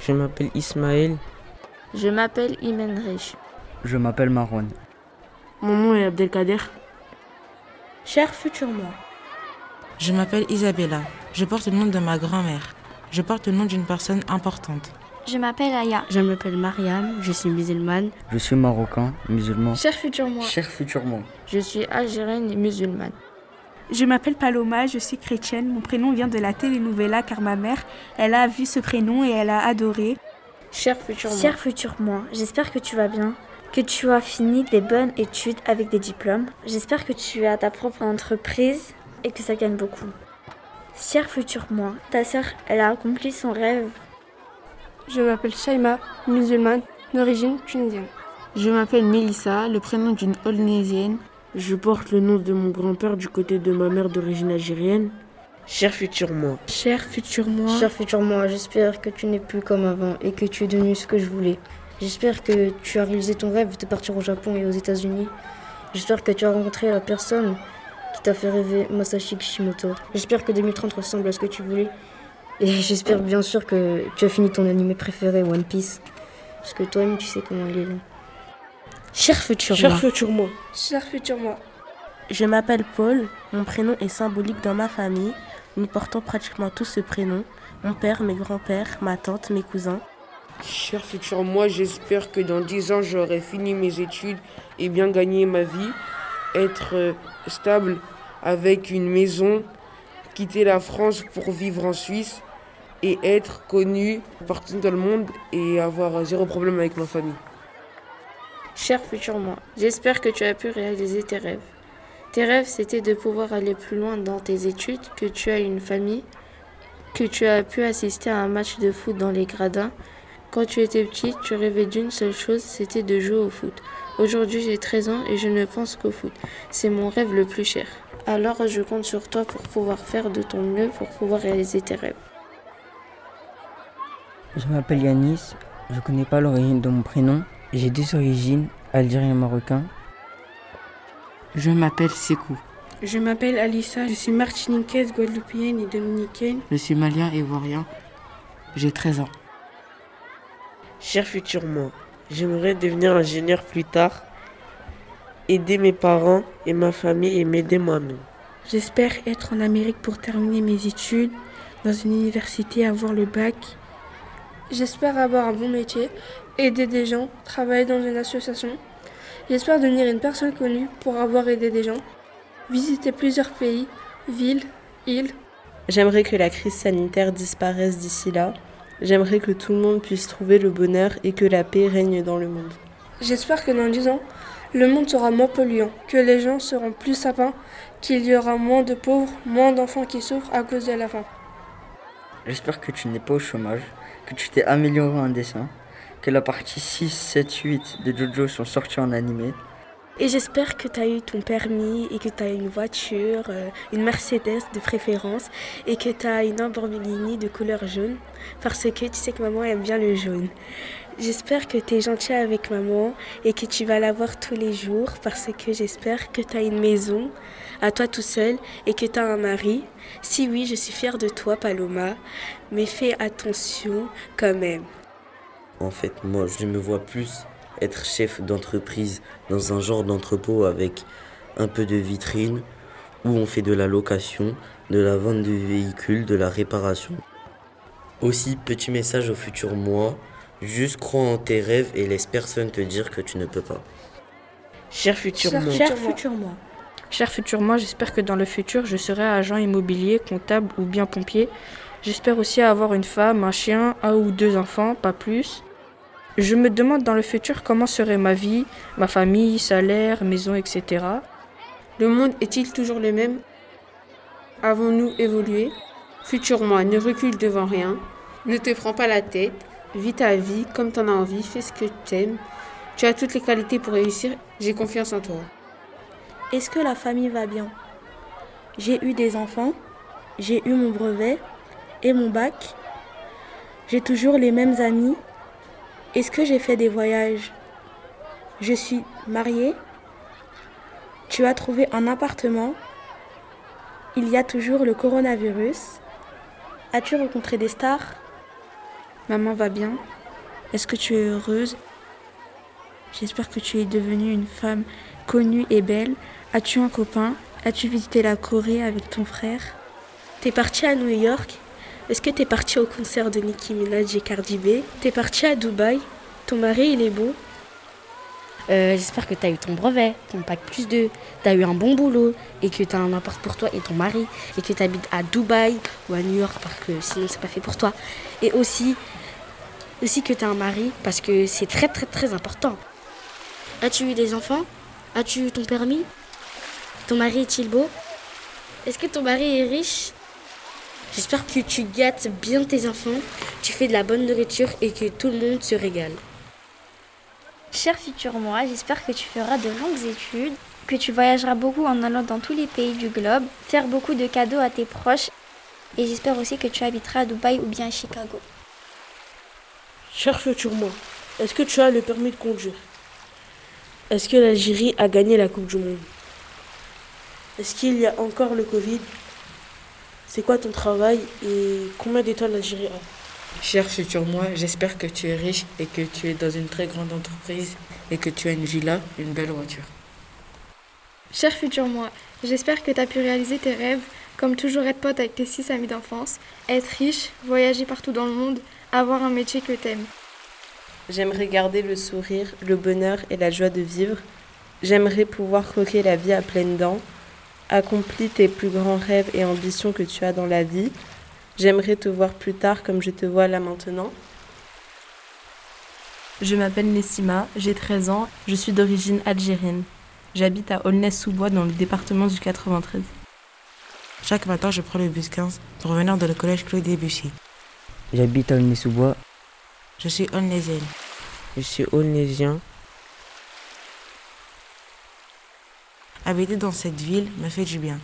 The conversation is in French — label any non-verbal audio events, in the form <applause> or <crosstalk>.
Je m'appelle Ismaël. Je m'appelle Imenrich. Je m'appelle Marwan. Mon nom est Abdelkader. Cher futur moi. Je m'appelle Isabella. Je porte le nom de ma grand-mère. Je porte le nom d'une personne importante. Je m'appelle Aya. Je m'appelle Mariam, je suis musulmane. Je suis marocain, musulman. Cher futur moi. Cher futur moi. Je suis algérienne et musulmane. Je m'appelle Paloma, je suis chrétienne. Mon prénom vient de la telenovela car ma mère, elle a vu ce prénom et elle a adoré. Cher futur moi. Cher futur moi, j'espère que tu vas bien, que tu as fini des bonnes études avec des diplômes. J'espère que tu as ta propre entreprise et que ça gagne beaucoup. Cher futur moi, ta sœur, elle a accompli son rêve. Je m'appelle Shaima, musulmane, d'origine tunisienne. Je m'appelle Melissa, le prénom d'une Holnésienne. Je porte le nom de mon grand-père du côté de ma mère d'origine algérienne. Cher futur moi. Cher futur moi. Cher futur moi, j'espère que tu n'es plus comme avant et que tu es devenu ce que je voulais. J'espère que tu as réalisé ton rêve de partir au Japon et aux États-Unis. J'espère que tu as rencontré la personne qui t'a fait rêver Masashi Kishimoto. J'espère que 2030 ressemble à ce que tu voulais. Et <laughs> j'espère bien sûr que tu as fini ton animé préféré, One Piece. Parce que toi-même, tu sais comment il est long. Cher futur Cher moi. futur moi. Cher futur moi. Je m'appelle Paul, mon prénom est symbolique dans ma famille. Nous portons pratiquement tous ce prénom. Mon père, mes grands-pères, ma tante, mes cousins. Cher futur moi, j'espère que dans 10 ans, j'aurai fini mes études et bien gagné ma vie. Être euh, stable avec une maison, quitter la France pour vivre en Suisse et être connu partout dans le monde et avoir zéro problème avec ma famille. Cher futur moi, j'espère que tu as pu réaliser tes rêves. Tes rêves, c'était de pouvoir aller plus loin dans tes études, que tu as une famille, que tu as pu assister à un match de foot dans les gradins. Quand tu étais petit, tu rêvais d'une seule chose, c'était de jouer au foot. Aujourd'hui, j'ai 13 ans et je ne pense qu'au foot. C'est mon rêve le plus cher. Alors, je compte sur toi pour pouvoir faire de ton mieux pour pouvoir réaliser tes rêves. Je m'appelle Yanis, je connais pas l'origine de mon prénom. J'ai deux origines, algérien et marocain. Je m'appelle Sekou. Je m'appelle Alissa, je suis martiniquaise, guadeloupéenne et dominicaine. Je suis malien et ivoirien. J'ai 13 ans. Cher futur moi, j'aimerais devenir ingénieur plus tard, aider mes parents et ma famille et m'aider moi-même. J'espère être en Amérique pour terminer mes études, dans une université, avoir le bac. J'espère avoir un bon métier, aider des gens, travailler dans une association. J'espère devenir une personne connue pour avoir aidé des gens, visiter plusieurs pays, villes, îles. J'aimerais que la crise sanitaire disparaisse d'ici là. J'aimerais que tout le monde puisse trouver le bonheur et que la paix règne dans le monde. J'espère que dans 10 ans, le monde sera moins polluant, que les gens seront plus sapins, qu'il y aura moins de pauvres, moins d'enfants qui souffrent à cause de la faim. J'espère que tu n'es pas au chômage, que tu t'es amélioré en dessin, que la partie 6, 7, 8 de Jojo sont sortis en animé. Et j'espère que tu as eu ton permis et que tu as une voiture, euh, une Mercedes de préférence, et que tu as une Lamborghini de couleur jaune, parce que tu sais que maman aime bien le jaune. J'espère que tu es gentil avec maman et que tu vas la voir tous les jours, parce que j'espère que tu as une maison à toi tout seul et que tu as un mari. Si oui, je suis fière de toi, Paloma, mais fais attention quand même. En fait, moi, je me vois plus être chef d'entreprise dans un genre d'entrepôt avec un peu de vitrine où on fait de la location, de la vente de véhicules, de la réparation. Aussi, petit message au futur moi, juste crois en tes rêves et laisse personne te dire que tu ne peux pas. Cher futur moi. Cher futur moi. Cher futur moi, j'espère que dans le futur, je serai agent immobilier, comptable ou bien pompier. J'espère aussi avoir une femme, un chien, un ou deux enfants, pas plus. Je me demande dans le futur comment serait ma vie, ma famille, salaire, maison, etc. Le monde est-il toujours le même? Avons-nous évolué? Futur moi, ne recule devant rien. Ne te prends pas la tête. Vis ta vie comme t'en as envie. Fais ce que tu aimes. Tu as toutes les qualités pour réussir. J'ai confiance en toi. Est-ce que la famille va bien? J'ai eu des enfants, j'ai eu mon brevet et mon bac. J'ai toujours les mêmes amis. Est-ce que j'ai fait des voyages? Je suis mariée. Tu as trouvé un appartement. Il y a toujours le coronavirus. As-tu rencontré des stars? Maman va bien Est-ce que tu es heureuse? J'espère que tu es devenue une femme connue et belle. As-tu un copain? As-tu visité la Corée avec ton frère? T'es partie à New York? Est-ce que t'es partie au concert de Nicki Minaj et Cardi B? T'es partie à Dubaï? Ton mari, il est beau euh, J'espère que t'as eu ton brevet, ton bac plus 2, t'as eu un bon boulot et que t'as un appart pour toi et ton mari et que t'habites à Dubaï ou à New York parce que sinon c'est pas fait pour toi. Et aussi, aussi que t'as un mari parce que c'est très très très important. As-tu eu des enfants? As-tu eu ton permis? Ton mari est-il beau? Est-ce que ton mari est riche? J'espère que tu gâtes bien tes enfants, tu fais de la bonne nourriture et que tout le monde se régale. Cher futur moi, j'espère que tu feras de longues études, que tu voyageras beaucoup en allant dans tous les pays du globe, faire beaucoup de cadeaux à tes proches et j'espère aussi que tu habiteras à Dubaï ou bien à Chicago. Cher futur moi, est-ce que tu as le permis de conduire? Est-ce que l'Algérie a gagné la Coupe du Monde? Est-ce qu'il y a encore le Covid? C'est quoi ton travail et combien d'étoiles l'Algérie a Cher futur moi, j'espère que tu es riche et que tu es dans une très grande entreprise et que tu as une villa, une belle voiture. Cher futur moi, j'espère que tu as pu réaliser tes rêves, comme toujours être pote avec tes six amis d'enfance, être riche, voyager partout dans le monde, avoir un métier que t'aimes. J'aimerais garder le sourire, le bonheur et la joie de vivre. J'aimerais pouvoir croquer la vie à pleines dents. Accomplis tes plus grands rêves et ambitions que tu as dans la vie. J'aimerais te voir plus tard comme je te vois là maintenant. Je m'appelle Nessima, j'ai 13 ans, je suis d'origine algérienne. J'habite à Aulnay-sous-Bois dans le département du 93. Chaque matin, je prends le bus 15 pour venir dans le collège Claude Debussy. J'habite à Aulnay-sous-Bois. Je suis aulnaisienne. Je suis aulnaisien. Habiter dans cette ville me fait du bien.